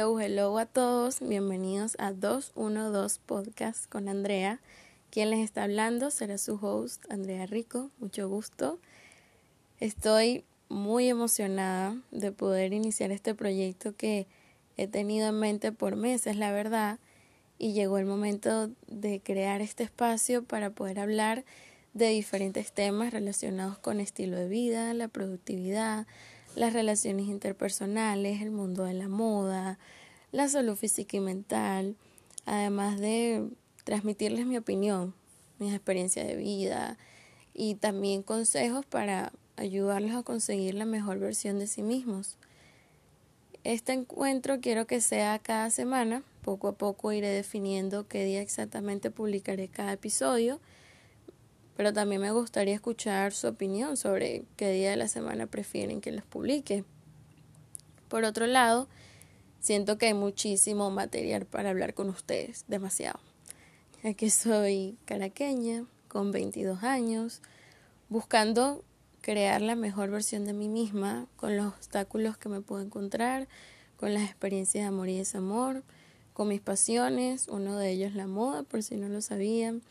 Hello, hello a todos, bienvenidos a 212 Podcast con Andrea. Quien les está hablando será su host, Andrea Rico, mucho gusto. Estoy muy emocionada de poder iniciar este proyecto que he tenido en mente por meses, la verdad, y llegó el momento de crear este espacio para poder hablar de diferentes temas relacionados con estilo de vida, la productividad, las relaciones interpersonales, el mundo de la moda, la salud física y mental, además de transmitirles mi opinión, mis experiencias de vida y también consejos para ayudarlos a conseguir la mejor versión de sí mismos. Este encuentro quiero que sea cada semana, poco a poco iré definiendo qué día exactamente publicaré cada episodio pero también me gustaría escuchar su opinión sobre qué día de la semana prefieren que los publique. Por otro lado, siento que hay muchísimo material para hablar con ustedes, demasiado. Ya que soy caraqueña, con 22 años, buscando crear la mejor versión de mí misma con los obstáculos que me puedo encontrar, con las experiencias de amor y desamor, con mis pasiones, uno de ellos la moda, por si no lo sabían,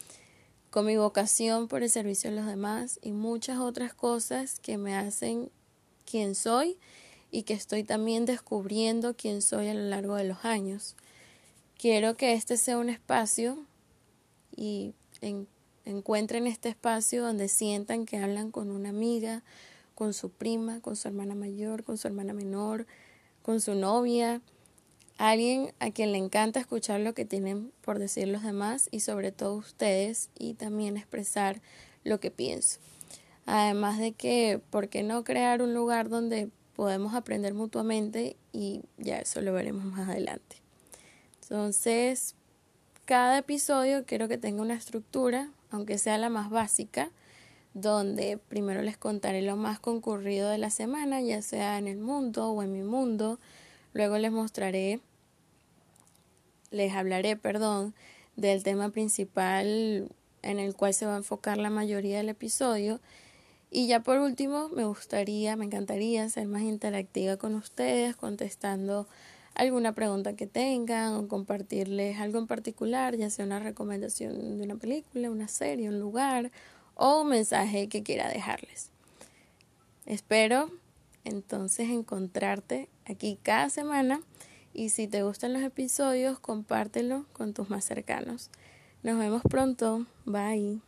con mi vocación por el servicio a los demás y muchas otras cosas que me hacen quien soy y que estoy también descubriendo quién soy a lo largo de los años. Quiero que este sea un espacio y encuentren este espacio donde sientan que hablan con una amiga, con su prima, con su hermana mayor, con su hermana menor, con su novia, alguien a quien le encanta escuchar lo que tienen por decir los demás y sobre todo ustedes y también expresar lo que pienso. Además de que, ¿por qué no crear un lugar donde podemos aprender mutuamente y ya eso lo veremos más adelante? Entonces, cada episodio quiero que tenga una estructura, aunque sea la más básica, donde primero les contaré lo más concurrido de la semana, ya sea en el mundo o en mi mundo. Luego les mostraré les hablaré, perdón, del tema principal en el cual se va a enfocar la mayoría del episodio. Y ya por último, me gustaría, me encantaría ser más interactiva con ustedes, contestando alguna pregunta que tengan o compartirles algo en particular, ya sea una recomendación de una película, una serie, un lugar o un mensaje que quiera dejarles. Espero entonces encontrarte aquí cada semana y si te gustan los episodios, compártelo con tus más cercanos. Nos vemos pronto. Bye.